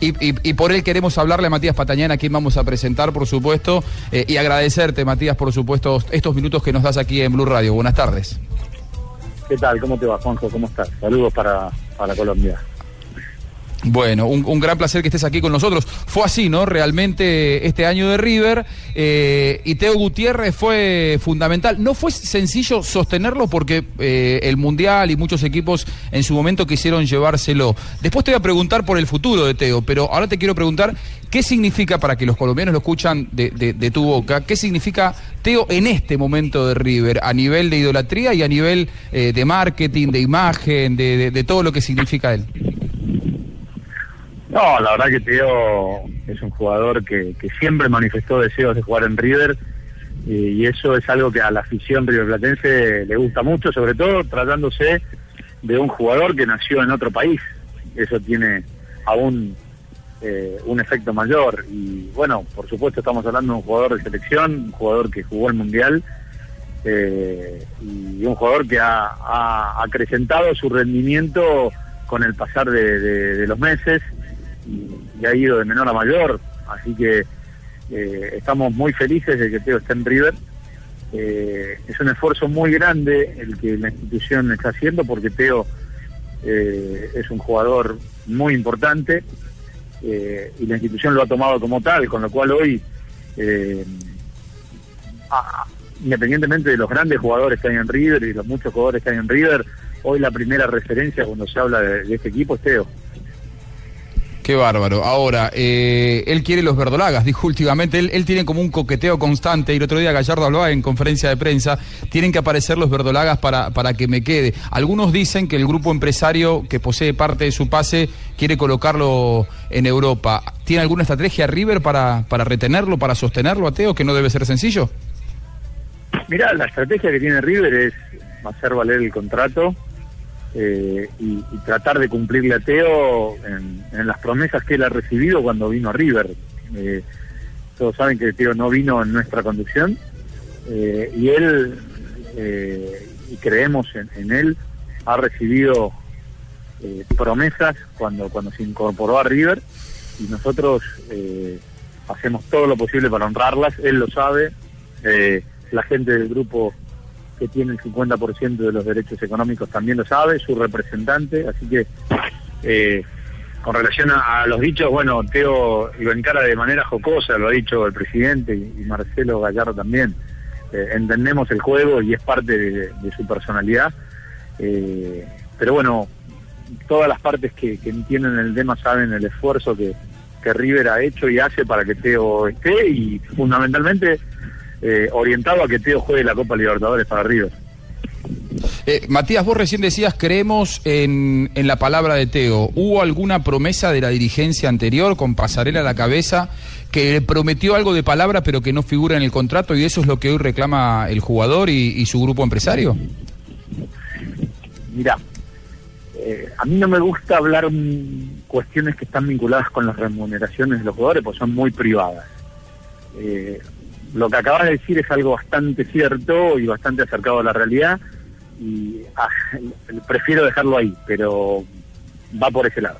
Y, y, por él queremos hablarle a Matías Patañán, a quien vamos a presentar, por supuesto, eh, y agradecerte, Matías, por supuesto, estos minutos que nos das aquí en Blue Radio. Buenas tardes. ¿Qué tal? ¿Cómo te va, Juanjo? ¿Cómo estás? Saludos para, para Colombia. Bueno, un, un, gran placer que estés aquí con nosotros. Fue así, ¿no? Realmente este año de River eh, y Teo Gutiérrez fue fundamental. No fue sencillo sostenerlo porque eh, el Mundial y muchos equipos en su momento quisieron llevárselo. Después te voy a preguntar por el futuro de Teo, pero ahora te quiero preguntar qué significa, para que los colombianos lo escuchan de, de, de tu boca, qué significa Teo en este momento de River, a nivel de idolatría y a nivel eh, de marketing, de imagen, de, de todo lo que significa él. No, la verdad que Teo es un jugador que, siempre manifestó deseos de jugar en River y, y eso es algo que a la afición riverplatense le gusta mucho, sobre todo tratándose de un jugador que nació en otro país. Eso tiene aún eh, un efecto mayor. Y bueno, por supuesto estamos hablando de un jugador de selección, un jugador que jugó el Mundial eh, y un jugador que ha, acrecentado su rendimiento con el pasar de los meses y ha ido de menor a mayor, así que eh, estamos muy felices de que Teo esté en River. Eh, es un esfuerzo muy grande el que la institución está haciendo porque Teo eh, es un jugador muy importante y la institución lo ha tomado como tal, con lo cual hoy, independientemente de los grandes jugadores que hay en River y los muchos jugadores que hay en River, hoy la primera referencia cuando se habla de, de este equipo es Teo. Qué bárbaro. Ahora, eh, él quiere los verdolagas, dijo últimamente. Él, él, tiene como un coqueteo constante. Y el otro día Gallardo hablaba en conferencia de prensa. Tienen que aparecer los verdolagas para, para que me quede. Algunos dicen que el grupo empresario que posee parte de su pase quiere colocarlo en Europa. ¿Tiene alguna estrategia River para, para retenerlo, para sostenerlo a Teo, que no debe ser sencillo? Mira, la estrategia que tiene River es hacer valer el contrato eh, y, tratar de cumplirle a Teo en, en, las promesas que él ha recibido cuando vino a River. Eh, todos saben que Teo no vino en nuestra conducción eh, y él, y creemos en, en, él, ha recibido promesas cuando, cuando se incorporó a River y nosotros hacemos todo lo posible para honrarlas, él lo sabe, la gente del grupo que tiene el 50% de los derechos económicos también lo sabe, su representante, así que eh, con relación a, los dichos, bueno, Teo lo encara de manera jocosa, lo ha dicho el presidente y, Marcelo Gallardo también, eh, entendemos el juego y es parte de, de su personalidad, eh, pero bueno, todas las partes que, que, entienden el tema saben el esfuerzo que, que River ha hecho y hace para que Teo esté y fundamentalmente eh, orientado a que Teo juegue la Copa Libertadores para River. Eh, Matías, vos recién decías, creemos en, en, la palabra de Teo. ¿Hubo alguna promesa de la dirigencia anterior, con pasarela a la cabeza, que le prometió algo de palabra pero que no figura en el contrato y eso es lo que hoy reclama el jugador y, y su grupo empresario? Mira, eh, a mí no me gusta hablar cuestiones que están vinculadas con las remuneraciones de los jugadores, porque son muy privadas. Eh, lo que acabas de decir es algo bastante cierto y bastante acercado a la realidad y ah, prefiero dejarlo ahí, pero va por ese lado.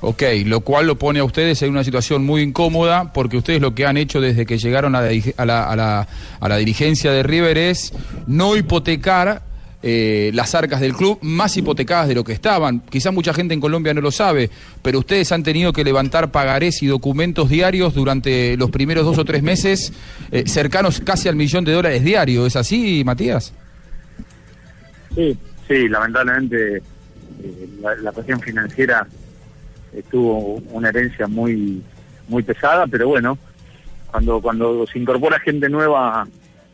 Ok, lo cual lo pone a ustedes en una situación muy incómoda porque ustedes lo que han hecho desde que llegaron a la, a la, a la, a la dirigencia de River es no hipotecar eh, las arcas del club más hipotecadas de lo que estaban. Quizá mucha gente en Colombia no lo sabe, pero ustedes han tenido que levantar pagarés y documentos diarios durante los primeros dos o tres meses, eh, cercanos casi al millón de dólares diario. ¿Es así, Matías? Sí, sí, lamentablemente eh, la, la, cuestión financiera tuvo una herencia muy, muy pesada, pero bueno, cuando, cuando se incorpora gente nueva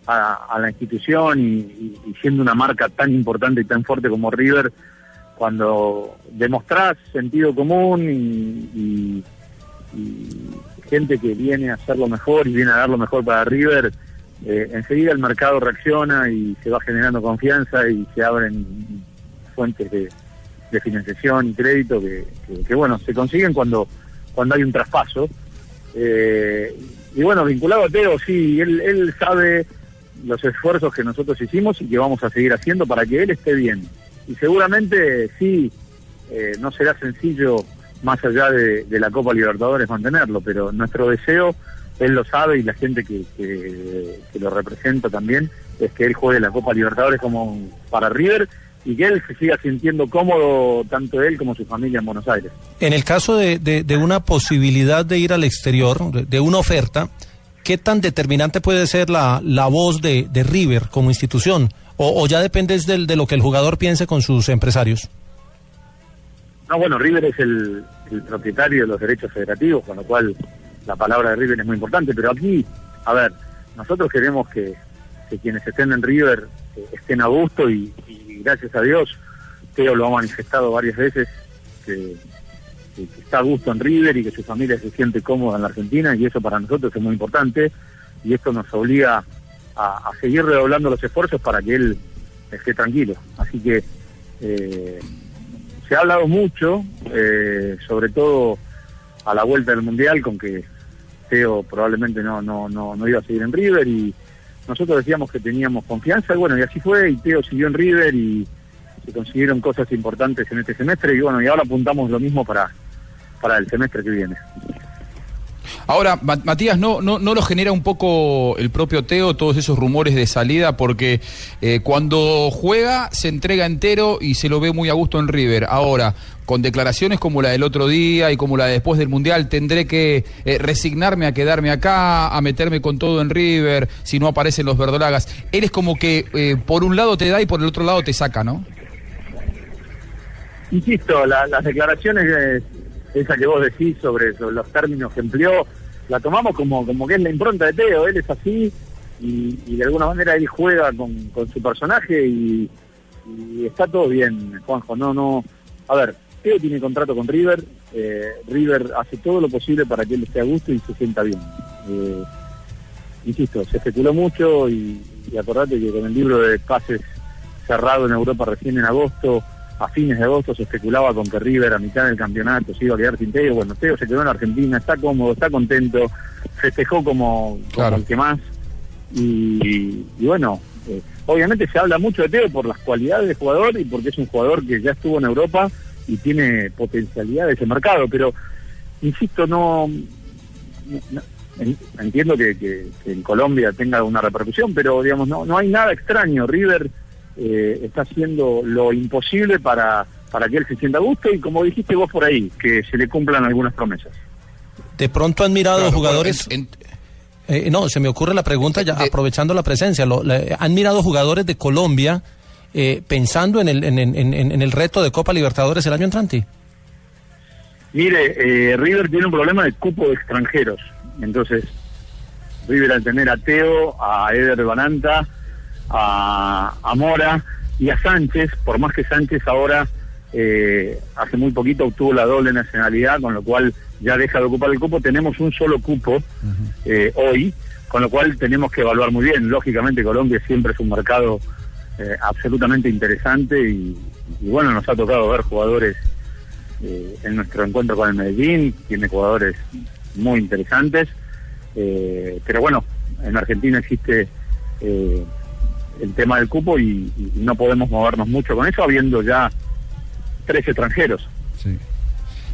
a, a la institución y, y, y, siendo una marca tan importante y tan fuerte como River, cuando demostrás sentido común y, gente que viene a hacer lo mejor y viene a dar lo mejor para River, eh, enseguida el mercado reacciona y se va generando confianza y se abren fuentes de, financiación y crédito que, bueno, se consiguen cuando, cuando hay un traspaso. Eh, y bueno, vinculado a Teo, sí, él, él sabe los esfuerzos que nosotros hicimos y que vamos a seguir haciendo para que él esté bien. Y seguramente sí, eh, no será sencillo más allá de, la Copa Libertadores mantenerlo, pero nuestro deseo, él lo sabe y la gente que, que, lo representa también, es que él juegue la Copa Libertadores como para River y que él se siga sintiendo cómodo, tanto él como su familia en Buenos Aires. En el caso de, de, una posibilidad de ir al exterior, de, una oferta, ¿qué tan determinante puede ser la, la voz de, de River como institución? ¿O, ya depende de, de lo que el jugador piense con sus empresarios? No, bueno, River es el, propietario de los derechos federativos, con lo cual la palabra de River es muy importante, pero aquí, a ver, nosotros queremos que, quienes estén en River eh, estén a gusto y, gracias a Dios, Teo lo ha manifestado varias veces, que, está a gusto en River y que su familia se siente cómoda en la Argentina y eso para nosotros es muy importante y esto nos obliga a, seguir redoblando los esfuerzos para que él esté tranquilo. Así que eh, se ha hablado mucho, eh, sobre todo a la vuelta del Mundial, con que Teo probablemente no, no, no, no iba a seguir en River y nosotros decíamos que teníamos confianza y bueno, y así fue, y Teo siguió en River y se consiguieron cosas importantes en este semestre y bueno, y ahora apuntamos lo mismo para, para el semestre que viene. Ahora, Matías, ¿no, no, ¿no lo genera un poco el propio Teo todos esos rumores de salida? Porque eh, cuando juega se entrega entero y se lo ve muy a gusto en River. Ahora, con declaraciones como la del otro día y como la de después del Mundial, tendré que eh, resignarme a quedarme acá, a meterme con todo en River, si no aparecen los verdolagas. Él es como que eh, por un lado te da y por el otro lado te saca, ¿no? Insisto, las declaraciones esa que vos decís sobre, los términos que empleó, la tomamos como, como que es la impronta de Teo, él es así y, de alguna manera él juega con, su personaje y, está todo bien, Juanjo, no, no, a ver, Teo tiene contrato con River, eh, River hace todo lo posible para que él esté a gusto y se sienta bien. Eh, insisto, se especuló mucho y, y acordate que con el libro de pases cerrado en Europa recién en agosto, a fines de agosto se especulaba con que River a mitad del campeonato se iba a quedar sin Teo. Bueno, Teo se quedó en Argentina, está cómodo, está contento, festejó como, como el que más. Y, bueno, eh, obviamente se habla mucho de Teo por las cualidades de jugador y porque es un jugador que ya estuvo en Europa y tiene potencialidad de ese mercado, pero insisto, no, entiendo que, que, en Colombia tenga una repercusión, pero digamos, no, no hay nada extraño. River eh, está haciendo lo imposible para, para que él se sienta a gusto y como dijiste vos por ahí, que se le cumplan algunas promesas. De pronto han mirado jugadores... Eh, no, se me ocurre la pregunta ya aprovechando la presencia. ¿Han mirado jugadores de Colombia eh, pensando en el, en, en, el reto de Copa Libertadores el año entrante? Mire, River tiene un problema de cupo de extranjeros. Entonces, River al tener a Teo, a Eder Bananta, a, Mora y a Sánchez, por más que Sánchez ahora eh, hace muy poquito obtuvo la doble nacionalidad, con lo cual ya deja de ocupar el cupo, tenemos un solo cupo eh, hoy, con lo cual tenemos que evaluar muy bien. Lógicamente Colombia siempre es un mercado eh, absolutamente interesante y, bueno, nos ha tocado ver jugadores en nuestro encuentro con el Medellín, tiene jugadores muy interesantes, pero bueno, en Argentina existe el tema del cupo y, no podemos movernos mucho con eso, habiendo ya tres extranjeros. Sí.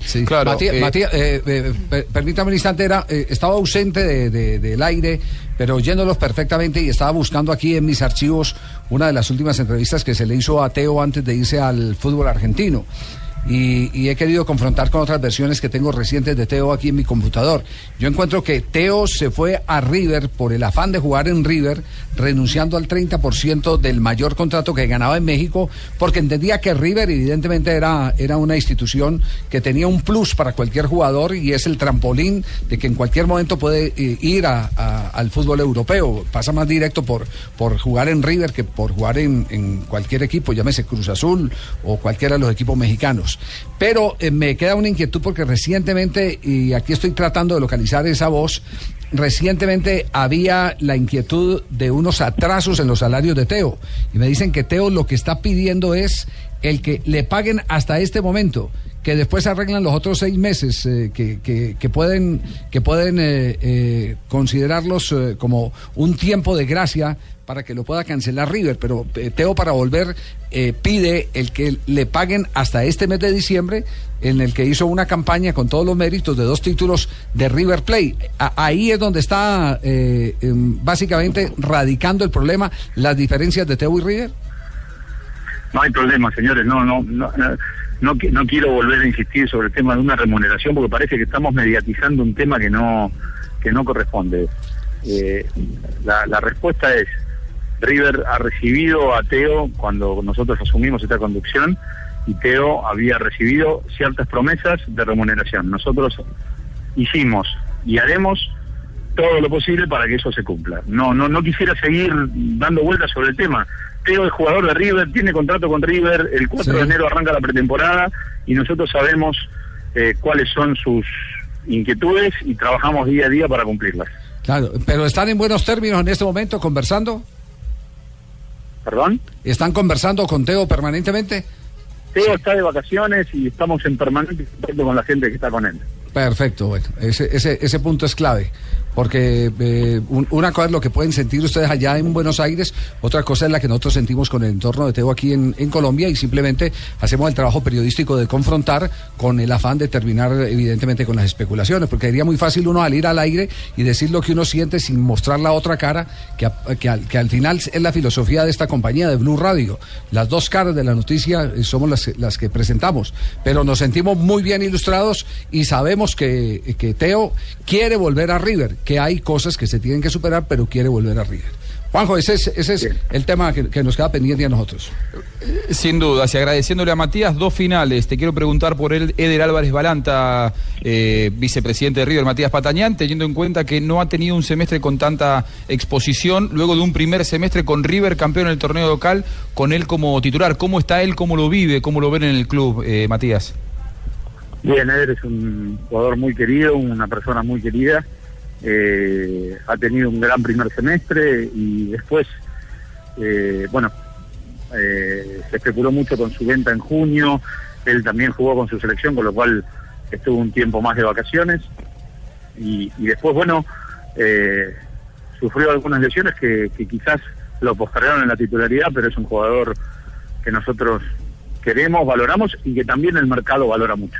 Sí, claro. Matías, eh, eh, eh, permítame un instante, era, estaba ausente del aire, pero oyéndolos perfectamente y estaba buscando aquí en mis archivos una de las últimas entrevistas que se le hizo a Teo antes de irse al fútbol argentino. Y, he querido confrontar con otras versiones que tengo recientes de Teo aquí en mi computador. Yo encuentro que Teo se fue a River por el afán de jugar en River, renunciando al 30% del mayor contrato que ganaba en México, porque entendía que River evidentemente era, era una institución que tenía un plus para cualquier jugador y es el trampolín de que en cualquier momento puede eh, ir al fútbol europeo. Pasa más directo por, por jugar en River que por jugar en cualquier equipo, llámese Cruz Azul o cualquiera de los equipos mexicanos. Pero eh, me queda una inquietud porque recientemente, y aquí estoy tratando de localizar esa voz, recientemente había la inquietud de unos atrasos en los salarios de Teo. Y me dicen que Teo lo que está pidiendo es el que le paguen hasta este momento que después arreglan los otros seis meses, eh, que, que, pueden, que pueden eh, considerarlos como un tiempo de gracia para que lo pueda cancelar River, pero eh, Teo para volver eh, pide el que le paguen hasta este mes de diciembre en el que hizo una campaña con todos los méritos de dos títulos de River Play. ahí es donde está eh, em, básicamente radicando el problema, las diferencias de Teo y River. No hay problema, señores, no. no no, quiero volver a insistir sobre el tema de una remuneración porque parece que estamos mediatizando un tema que no que no corresponde. la, la respuesta es River ha recibido a Teo cuando nosotros asumimos esta conducción y Teo había recibido ciertas promesas de remuneración. Nosotros hicimos y haremos todo lo posible para que eso se cumpla. No, no, no quisiera seguir dando vueltas sobre el tema. Teo es jugador de River, tiene contrato con River, el 4 de enero arranca la pretemporada y nosotros sabemos eh, cuáles son sus inquietudes y trabajamos día a día para cumplirlas. Claro, pero están en buenos términos en este momento conversando. ¿Perdón? ¿Están conversando con Teo permanentemente? Teo está de vacaciones y estamos en permanente contacto con la gente que está con él. Perfecto, bueno, ese, ese, ese punto es clave porque eh, una cosa es lo que pueden sentir ustedes allá en Buenos Aires, otra cosa es la que nosotros sentimos con el entorno de Teo aquí en, Colombia y simplemente hacemos el trabajo periodístico de confrontar con el afán de terminar evidentemente con las especulaciones, porque sería muy fácil uno salir al aire y decir lo que uno siente sin mostrar la otra cara, que, que, al, que al final es la filosofía de esta compañía de Blue Radio. Las dos caras de la noticia eh, somos las, las que presentamos, pero nos sentimos muy bien ilustrados y sabemos que, que Teo quiere volver a River que hay cosas que se tienen que superar, pero quiere volver a River. Juanjo, ese es, ese es el tema que, nos queda pendiente a nosotros. Sin duda, y agradeciéndole a Matías, dos finales. Te quiero preguntar por el Eder Álvarez Balanta, eh, vicepresidente de River, Matías Patañán, teniendo en cuenta que no ha tenido un semestre con tanta exposición, luego de un primer semestre con River, campeón en el torneo local, con él como titular. ¿Cómo está él? ¿Cómo lo vive? ¿Cómo lo ven en el club, eh, Matías? Bien, Eder es un jugador muy querido, una persona muy querida eh, ha tenido un gran primer semestre y después, eh, bueno, eh, se especuló mucho con su venta en junio, él también jugó con su selección, con lo cual estuvo un tiempo más de vacaciones y, después, bueno, sufrió algunas lesiones que quizás lo postergaron en la titularidad, pero es un jugador que nosotros queremos, valoramos y que también el mercado valora mucho.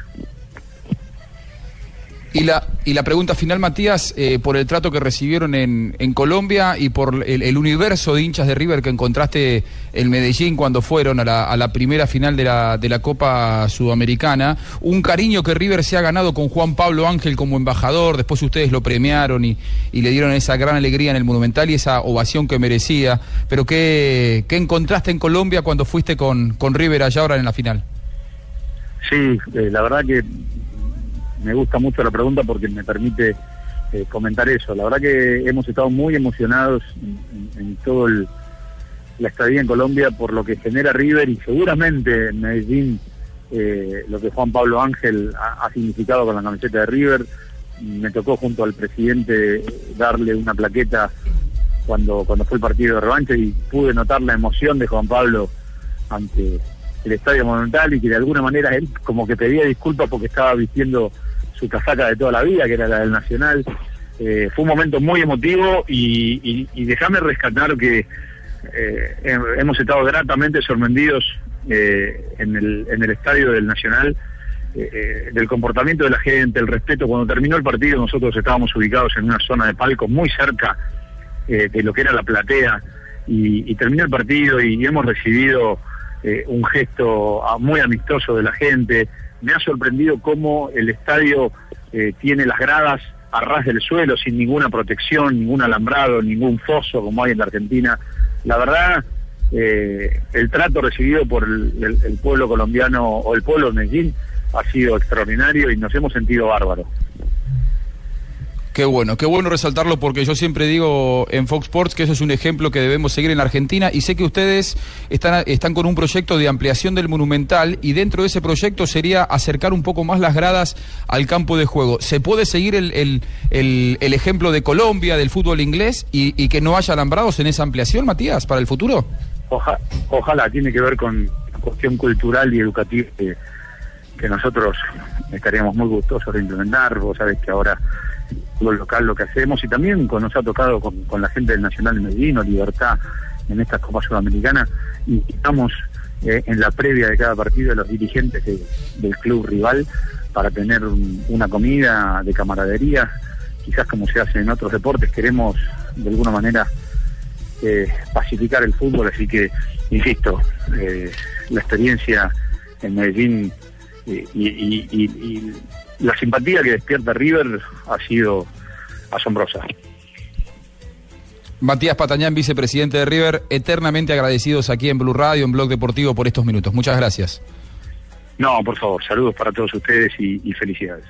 Y la, y la pregunta final, Matías, eh, por el trato que recibieron en, en Colombia y por el, universo de hinchas de River que encontraste en Medellín cuando fueron a la, a la primera final de la, Copa Sudamericana, un cariño que River se ha ganado con Juan Pablo Ángel como embajador, después ustedes lo premiaron y, y le dieron esa gran alegría en el Monumental y esa ovación que merecía, pero ¿qué, qué encontraste en Colombia cuando fuiste con, con River allá ahora en la final? Sí, eh, la verdad que me gusta mucho la pregunta porque me permite eh, comentar eso. La verdad que hemos estado muy emocionados en, todo la estadía en Colombia por lo que genera River y seguramente en Medellín eh, lo que Juan Pablo Ángel ha, significado con la camiseta de River. Me tocó junto al presidente darle una plaqueta cuando, cuando fue el partido de revancha y pude notar la emoción de Juan Pablo ante el Estadio Monumental y que de alguna manera él como que pedía disculpas porque estaba vistiendo su casaca de toda la vida, que era la del Nacional. Eh, fue un momento muy emotivo y, y, déjame rescatar que eh, hemos estado gratamente sorprendidos eh, en, el, en el estadio del Nacional del comportamiento de la gente, el respeto. Cuando terminó el partido nosotros estábamos ubicados en una zona de palco muy cerca de lo que era la platea y, terminó el partido y hemos recibido eh, un gesto ah, muy amistoso de la gente. Me ha sorprendido cómo el estadio eh, tiene las gradas a ras del suelo, sin ninguna protección, ningún alambrado, ningún foso como hay en la Argentina. La verdad, eh, el trato recibido por el, el- el pueblo colombiano o el pueblo de Medellín ha sido extraordinario y nos hemos sentido bárbaros. Qué bueno, qué bueno resaltarlo porque yo siempre digo en Fox Sports que eso es un ejemplo que debemos seguir en Argentina y sé que ustedes están, están con un proyecto de ampliación del Monumental y dentro de ese proyecto sería acercar un poco más las gradas al campo de juego. ¿Se puede seguir el, el- el- ejemplo de Colombia, del fútbol inglés y, que no haya alambrados en esa ampliación, Matías, para el futuro? Oja- ojalá, tiene que ver con la cuestión cultural y educativa que, que nosotros estaríamos muy gustosos de implementar. Vos sabés que ahora lo local lo que hacemos y también nos ha tocado con, la gente del Nacional de Medellín o Libertad en estas Copas Sudamericanas y estamos eh, en la previa de cada partido de los dirigentes de- del club rival para tener un- una comida de camaradería, quizás como se hace en otros deportes, queremos de alguna manera eh, pacificar el fútbol, así que, insisto, eh, la experiencia en Medellín y la simpatía que despierta River ha sido asombrosa. Matías Patañán, vicepresidente de River, eternamente agradecidos aquí en Blue Radio, en Blog Deportivo, por estos minutos. Muchas gracias. No, por favor, saludos para todos ustedes y- y felicidades.